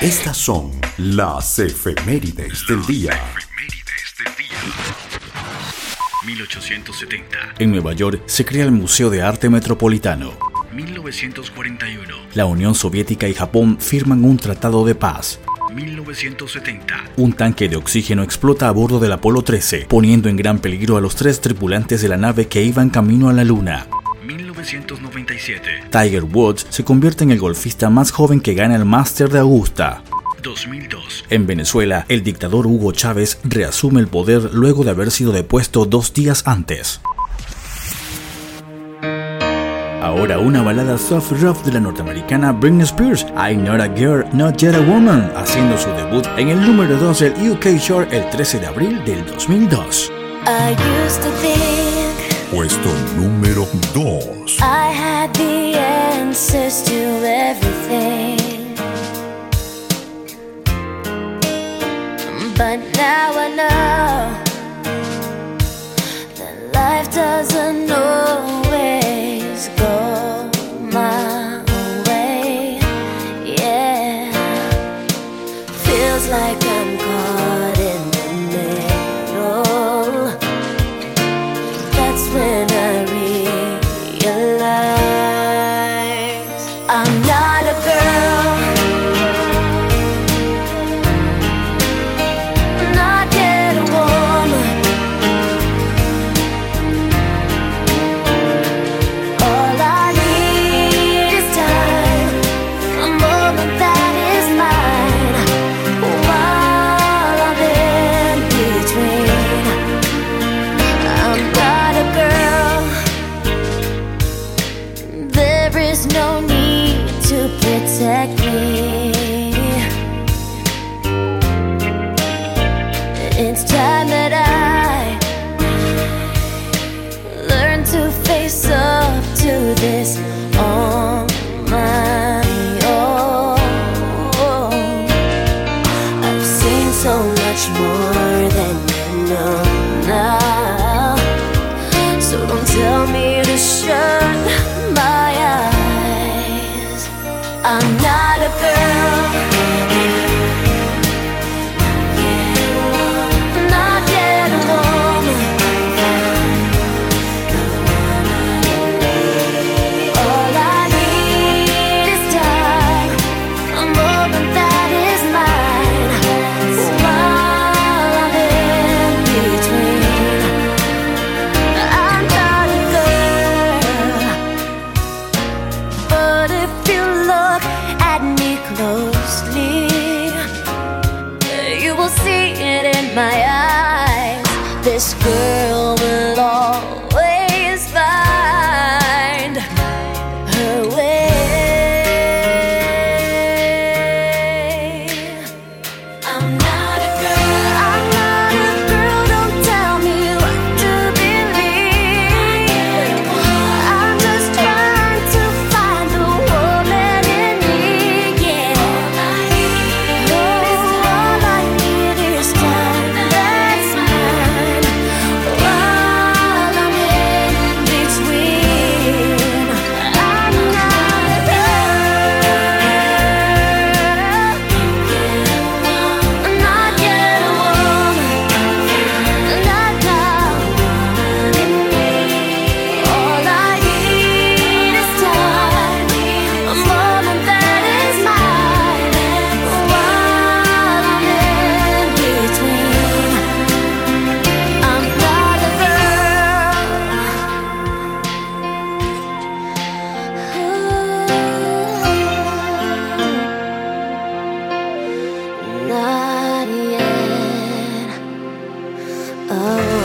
Estas son las efemérides del día. 1870. En Nueva York se crea el Museo de Arte Metropolitano. 1941. La Unión Soviética y Japón firman un tratado de paz. 1970. Un tanque de oxígeno explota a bordo del Apolo 13, poniendo en gran peligro a los tres tripulantes de la nave que iban camino a la Luna. 1997. Tiger Woods se convierte en el golfista más joven que gana el Master de Augusta. 2002. En Venezuela, el dictador Hugo Chávez reasume el poder luego de haber sido depuesto dos días antes. Ahora una balada soft rock de la norteamericana Britney Spears, I'm Not a Girl, Not Yet a Woman, haciendo su debut en el número 2 del UK Short el 13 de abril del 2002. I used to think Puesto número 2. I had the answers to everything. But now I know that life doesn't always tell me my eyes. This girl Oh.